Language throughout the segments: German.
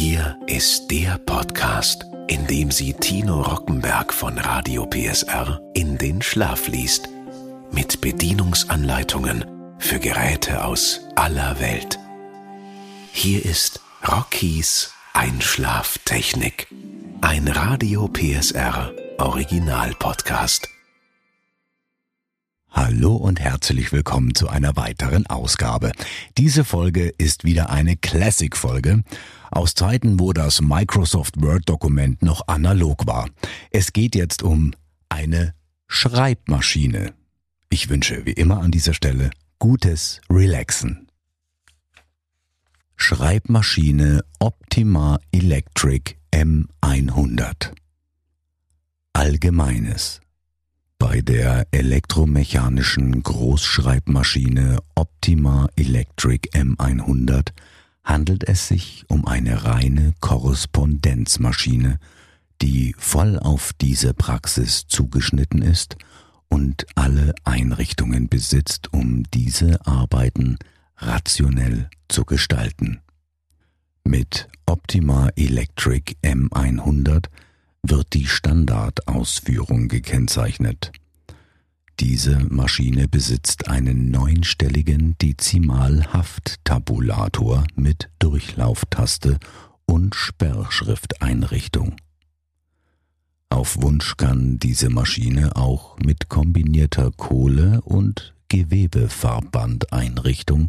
Hier ist der Podcast, in dem sie Tino Rockenberg von Radio PSR in den Schlaf liest. Mit Bedienungsanleitungen für Geräte aus aller Welt. Hier ist Rockies Einschlaftechnik. Ein Radio PSR Original Podcast. Hallo und herzlich willkommen zu einer weiteren Ausgabe. Diese Folge ist wieder eine Classic-Folge aus Zeiten, wo das Microsoft Word-Dokument noch analog war. Es geht jetzt um eine Schreibmaschine. Ich wünsche wie immer an dieser Stelle gutes Relaxen. Schreibmaschine Optima Electric M100. Allgemeines. Bei der elektromechanischen Großschreibmaschine Optima Electric M100 handelt es sich um eine reine Korrespondenzmaschine, die voll auf diese Praxis zugeschnitten ist und alle Einrichtungen besitzt, um diese Arbeiten rationell zu gestalten. Mit Optima Electric M100 wird die Standardausführung gekennzeichnet. Diese Maschine besitzt einen neunstelligen Dezimalhafttabulator mit Durchlauftaste und Sperrschrifteinrichtung. Auf Wunsch kann diese Maschine auch mit kombinierter Kohle- und Gewebefarbandeinrichtung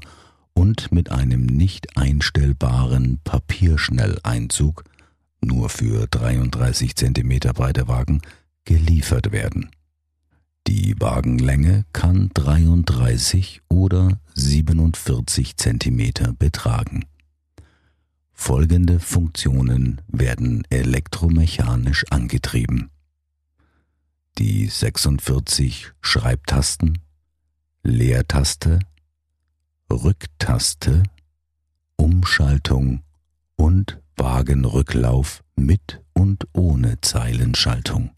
und mit einem nicht einstellbaren Papierschnelleinzug nur für 33 cm breite Wagen geliefert werden. Die Wagenlänge kann 33 oder 47 cm betragen. Folgende Funktionen werden elektromechanisch angetrieben. Die 46 Schreibtasten, Leertaste, Rücktaste, Umschaltung und Wagenrücklauf mit und ohne Zeilenschaltung.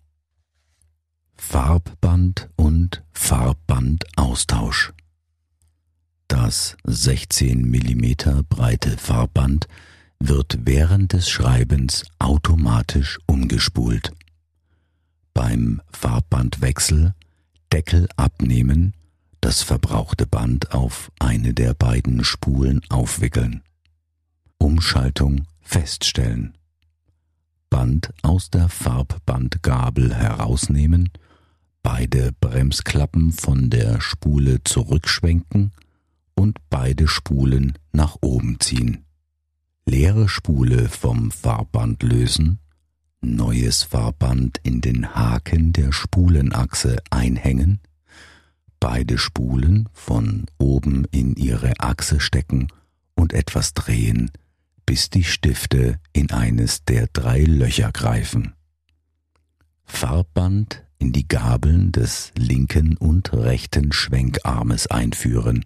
Farbband und Farbbandaustausch. Das 16 mm breite Farbband wird während des Schreibens automatisch umgespult. Beim Farbbandwechsel Deckel abnehmen, das verbrauchte Band auf eine der beiden Spulen aufwickeln. Umschaltung feststellen. Band aus der Farbbandgabel herausnehmen, beide Bremsklappen von der Spule zurückschwenken und beide Spulen nach oben ziehen. Leere Spule vom Farbband lösen, neues Farbband in den Haken der Spulenachse einhängen, beide Spulen von oben in ihre Achse stecken und etwas drehen, bis die Stifte in eines der drei Löcher greifen. Farbband in die Gabeln des linken und rechten Schwenkarmes einführen,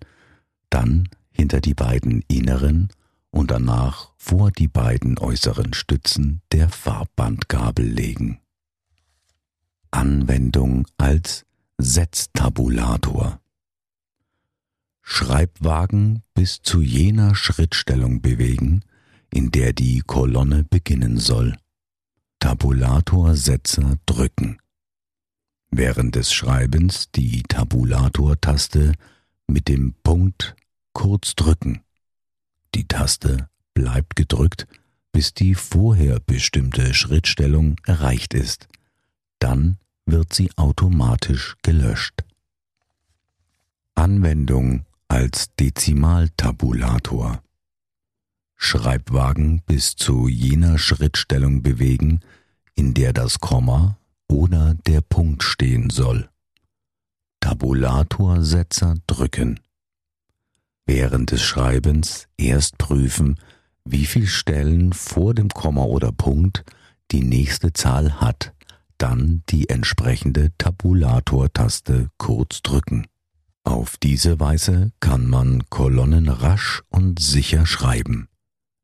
dann hinter die beiden inneren und danach vor die beiden äußeren Stützen der Farbbandgabel legen. Anwendung als Setztabulator. Schreibwagen bis zu jener Schrittstellung bewegen, in der die Kolonne beginnen soll. Tabulatorsetzer drücken. Während des Schreibens die Tabulatortaste mit dem Punkt kurz drücken. Die Taste bleibt gedrückt, bis die vorher bestimmte Schrittstellung erreicht ist. Dann wird sie automatisch gelöscht. Anwendung als Dezimaltabulator. Schreibwagen bis zu jener Schrittstellung bewegen, in der das Komma oder der Punkt stehen soll. Tabulatorsetzer drücken. Während des Schreibens erst prüfen, wie viel Stellen vor dem Komma oder Punkt die nächste Zahl hat, dann die entsprechende Tabulatortaste kurz drücken. Auf diese Weise kann man Kolonnen rasch und sicher schreiben.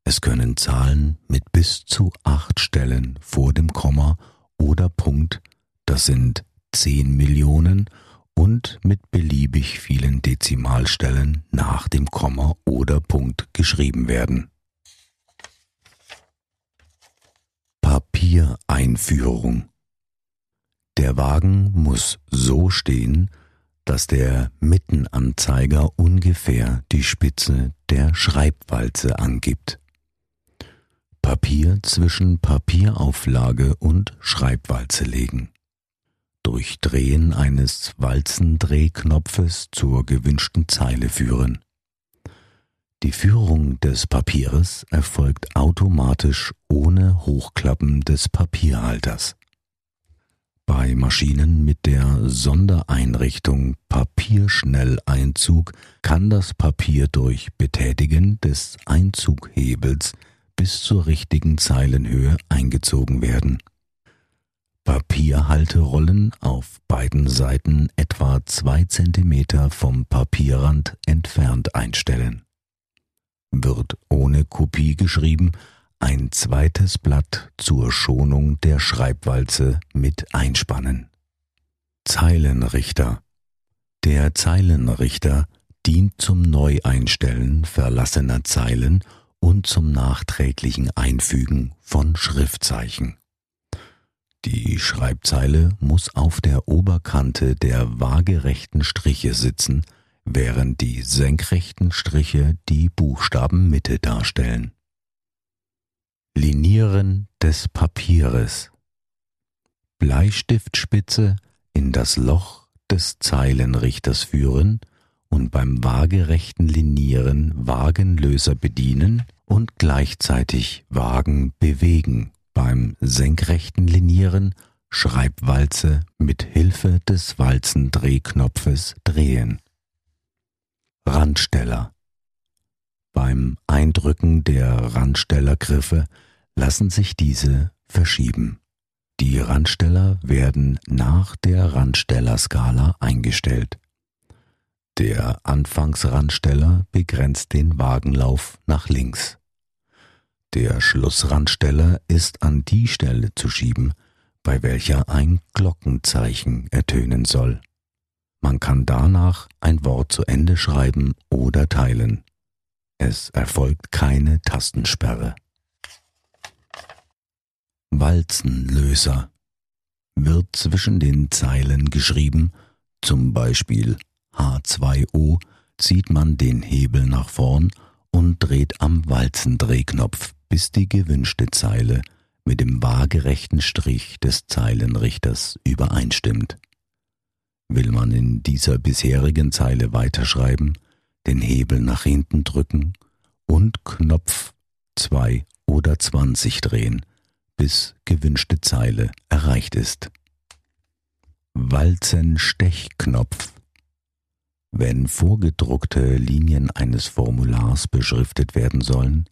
Es können Zahlen mit bis zu acht Stellen vor dem Komma oder Punkt, das sind zehn Millionen, und mit beliebig vielen Dezimalstellen nach dem Komma oder Punkt geschrieben werden. in Führung. Der Wagen muss so stehen, dass der Mittenanzeiger ungefähr die Spitze der Schreibwalze angibt. Papier zwischen Papierauflage und Schreibwalze legen. Durch Drehen eines Walzendrehknopfes zur gewünschten Zeile führen. Die Führung des Papieres erfolgt automatisch ohne Hochklappen des Papierhalters. Bei Maschinen mit der Sondereinrichtung Papierschnelleinzug kann das Papier durch Betätigen des Einzughebels bis zur richtigen Zeilenhöhe eingezogen werden. Papierhalterollen auf beiden Seiten etwa zwei Zentimeter vom Papierrand entfernt einstellen. Wird ohne Kopie geschrieben, ein zweites Blatt zur Schonung der Schreibwalze mit einspannen. Zeilenrichter Der Zeilenrichter dient zum Neueinstellen verlassener Zeilen und zum nachträglichen Einfügen von Schriftzeichen. Die Schreibzeile muss auf der Oberkante der waagerechten Striche sitzen, während die senkrechten Striche die Buchstabenmitte darstellen. Linieren des Papieres. Bleistiftspitze in das Loch des Zeilenrichters führen und beim waagerechten Linieren Wagenlöser bedienen und gleichzeitig Wagen bewegen. Beim senkrechten Linieren Schreibwalze mit Hilfe des Walzendrehknopfes drehen. Randsteller beim Eindrücken der Randstellergriffe lassen sich diese verschieben. Die Randsteller werden nach der Randstellerskala eingestellt. Der Anfangsrandsteller begrenzt den Wagenlauf nach links. Der Schlussrandsteller ist an die Stelle zu schieben, bei welcher ein Glockenzeichen ertönen soll. Man kann danach ein Wort zu Ende schreiben oder teilen. Es erfolgt keine Tastensperre. Walzenlöser wird zwischen den Zeilen geschrieben, zum Beispiel H2O, zieht man den Hebel nach vorn und dreht am Walzendrehknopf, bis die gewünschte Zeile mit dem waagerechten Strich des Zeilenrichters übereinstimmt. Will man in dieser bisherigen Zeile weiterschreiben, den Hebel nach hinten drücken und Knopf 2 oder 20 drehen, bis gewünschte Zeile erreicht ist. Walzenstechknopf Wenn vorgedruckte Linien eines Formulars beschriftet werden sollen,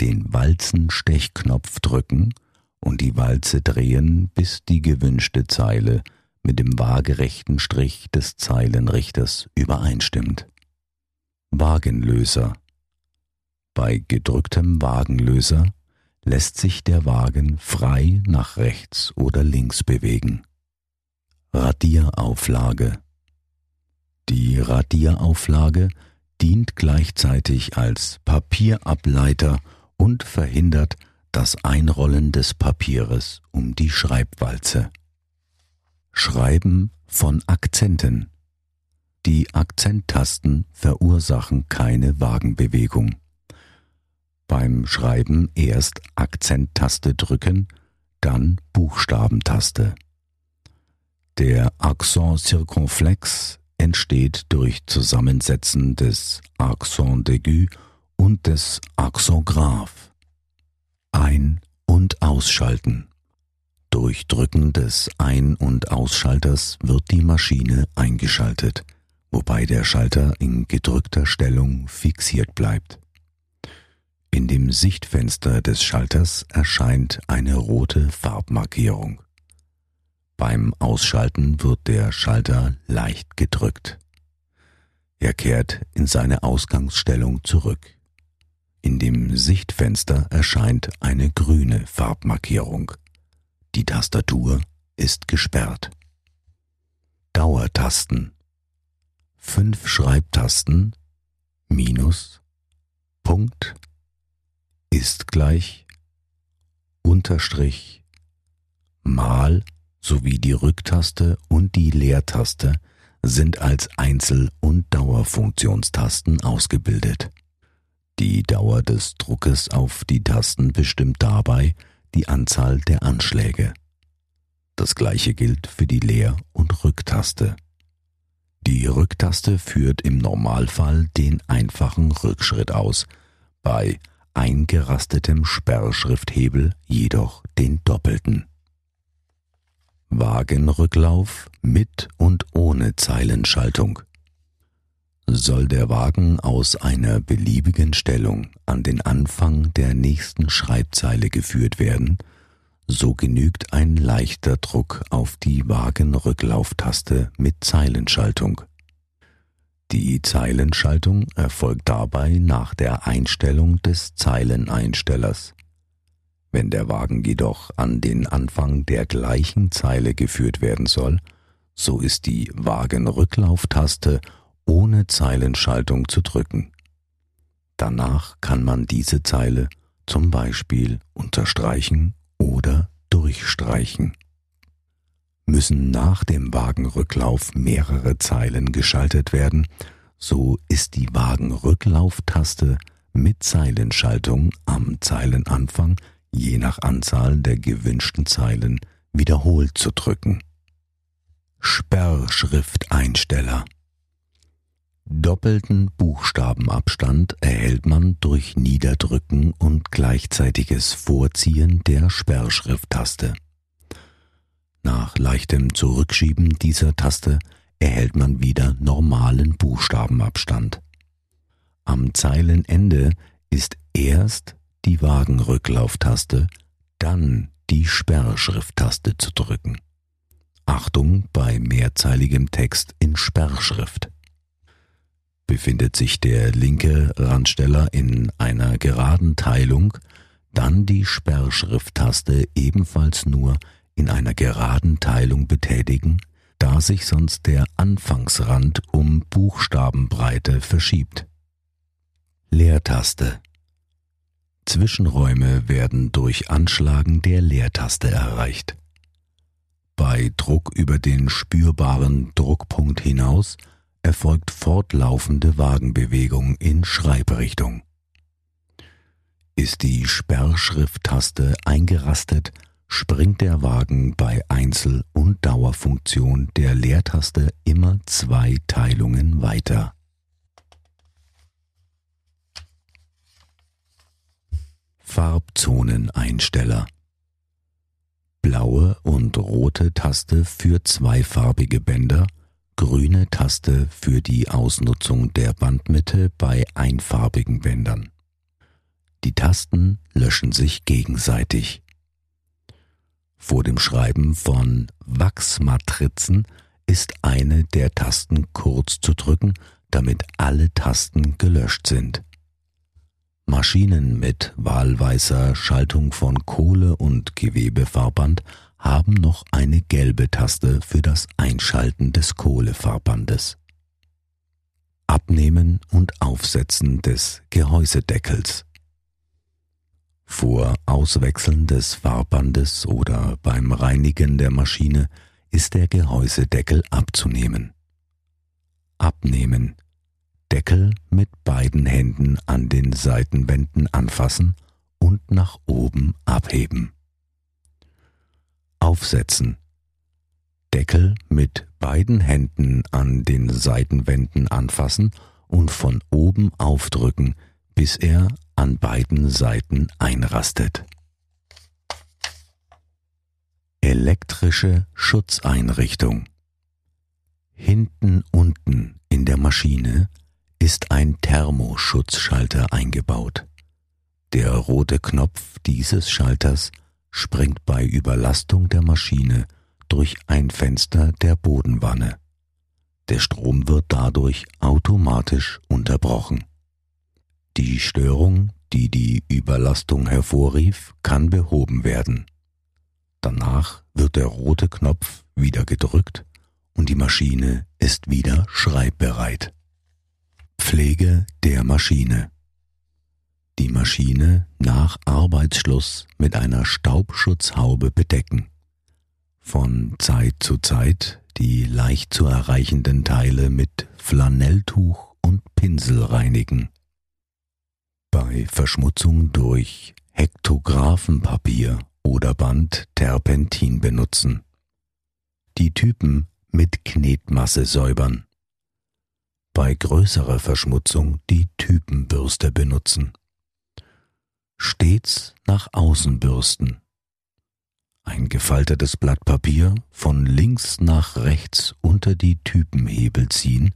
den Walzenstechknopf drücken und die Walze drehen, bis die gewünschte Zeile mit dem waagerechten Strich des Zeilenrichters übereinstimmt. Wagenlöser. Bei gedrücktem Wagenlöser lässt sich der Wagen frei nach rechts oder links bewegen. Radierauflage. Die Radierauflage dient gleichzeitig als Papierableiter und verhindert das Einrollen des Papieres um die Schreibwalze. Schreiben von Akzenten. Die Akzenttasten verursachen keine Wagenbewegung. Beim Schreiben erst Akzenttaste drücken, dann Buchstabentaste. Der Accent circonflex entsteht durch Zusammensetzen des Accent d'aigu und des Accent grave. Ein- und Ausschalten. Durch Drücken des Ein- und Ausschalters wird die Maschine eingeschaltet wobei der Schalter in gedrückter Stellung fixiert bleibt. In dem Sichtfenster des Schalters erscheint eine rote Farbmarkierung. Beim Ausschalten wird der Schalter leicht gedrückt. Er kehrt in seine Ausgangsstellung zurück. In dem Sichtfenster erscheint eine grüne Farbmarkierung. Die Tastatur ist gesperrt. Dauertasten fünf Schreibtasten minus Punkt ist gleich Unterstrich Mal sowie die Rücktaste und die Leertaste sind als Einzel- und Dauerfunktionstasten ausgebildet. Die Dauer des Druckes auf die Tasten bestimmt dabei die Anzahl der Anschläge. Das gleiche gilt für die Leer- und Rücktaste. Die Rücktaste führt im Normalfall den einfachen Rückschritt aus, bei eingerastetem Sperrschrifthebel jedoch den doppelten. Wagenrücklauf mit und ohne Zeilenschaltung. Soll der Wagen aus einer beliebigen Stellung an den Anfang der nächsten Schreibzeile geführt werden, so genügt ein leichter Druck auf die Wagenrücklauftaste mit Zeilenschaltung. Die Zeilenschaltung erfolgt dabei nach der Einstellung des Zeileneinstellers. Wenn der Wagen jedoch an den Anfang der gleichen Zeile geführt werden soll, so ist die Wagenrücklauftaste ohne Zeilenschaltung zu drücken. Danach kann man diese Zeile zum Beispiel unterstreichen oder durchstreichen. Müssen nach dem Wagenrücklauf mehrere Zeilen geschaltet werden, so ist die Wagenrücklauftaste mit Zeilenschaltung am Zeilenanfang je nach Anzahl der gewünschten Zeilen wiederholt zu drücken. Sperrschrifteinsteller Doppelten Buchstabenabstand erhält man durch Niederdrücken und gleichzeitiges Vorziehen der Sperrschrifttaste. Nach leichtem Zurückschieben dieser Taste erhält man wieder normalen Buchstabenabstand. Am Zeilenende ist erst die Wagenrücklauftaste, dann die Sperrschrifttaste zu drücken. Achtung bei mehrzeiligem Text in Sperrschrift. Befindet sich der linke Randsteller in einer geraden Teilung, dann die Sperrschrifttaste ebenfalls nur in einer geraden Teilung betätigen, da sich sonst der Anfangsrand um Buchstabenbreite verschiebt. Leertaste Zwischenräume werden durch Anschlagen der Leertaste erreicht. Bei Druck über den spürbaren Druckpunkt hinaus erfolgt fortlaufende Wagenbewegung in Schreibrichtung. Ist die Sperrschrifttaste eingerastet, springt der Wagen bei Einzel- und Dauerfunktion der Leertaste immer zwei Teilungen weiter. Farbzoneneinsteller. Blaue und rote Taste für zweifarbige Bänder, grüne Taste für die Ausnutzung der Bandmitte bei einfarbigen Bändern. Die Tasten löschen sich gegenseitig. Vor dem Schreiben von Wachsmatrizen ist eine der Tasten kurz zu drücken, damit alle Tasten gelöscht sind. Maschinen mit wahlweißer Schaltung von Kohle- und Gewebefahrband haben noch eine gelbe Taste für das Einschalten des Kohlefahrbandes. Abnehmen und Aufsetzen des Gehäusedeckels. Vor Auswechseln des Fahrbandes oder beim Reinigen der Maschine ist der Gehäusedeckel abzunehmen. Abnehmen Deckel mit beiden Händen an den Seitenwänden anfassen und nach oben abheben. Aufsetzen. Deckel mit beiden Händen an den Seitenwänden anfassen und von oben aufdrücken, bis er an beiden Seiten einrastet. Elektrische Schutzeinrichtung. Hinten unten in der Maschine ist ein Thermoschutzschalter eingebaut. Der rote Knopf dieses Schalters springt bei Überlastung der Maschine durch ein Fenster der Bodenwanne. Der Strom wird dadurch automatisch unterbrochen. Die Störung, die die Überlastung hervorrief, kann behoben werden. Danach wird der rote Knopf wieder gedrückt und die Maschine ist wieder schreibbereit. Pflege der Maschine. Die Maschine nach Arbeitsschluss mit einer Staubschutzhaube bedecken. Von Zeit zu Zeit die leicht zu erreichenden Teile mit Flanelltuch und Pinsel reinigen. Bei Verschmutzung durch Hektographenpapier oder Band Terpentin benutzen. Die Typen mit Knetmasse säubern. Bei größerer Verschmutzung die Typenbürste benutzen. Stets nach außen bürsten. Ein gefaltetes Blatt Papier von links nach rechts unter die Typenhebel ziehen,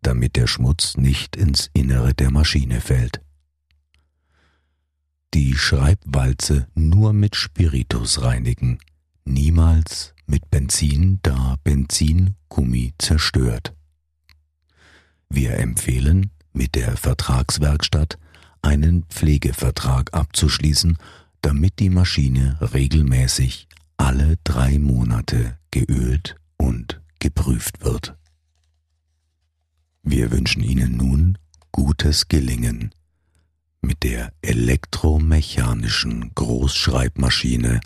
damit der Schmutz nicht ins Innere der Maschine fällt. Die Schreibwalze nur mit Spiritus reinigen, niemals mit Benzin, da Benzin Gummi zerstört. Wir empfehlen, mit der Vertragswerkstatt einen Pflegevertrag abzuschließen damit die Maschine regelmäßig alle drei Monate geölt und geprüft wird. Wir wünschen Ihnen nun gutes Gelingen mit der elektromechanischen Großschreibmaschine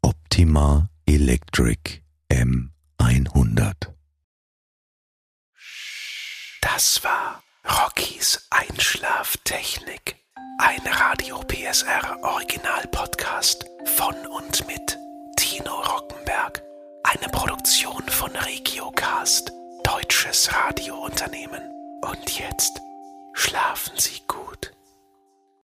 Optima Electric M100. Das war Rockys Einschlaftechnik. Ein Radio PSR Original Podcast von und mit Tino Rockenberg. Eine Produktion von Regiocast, deutsches Radiounternehmen. Und jetzt schlafen Sie gut.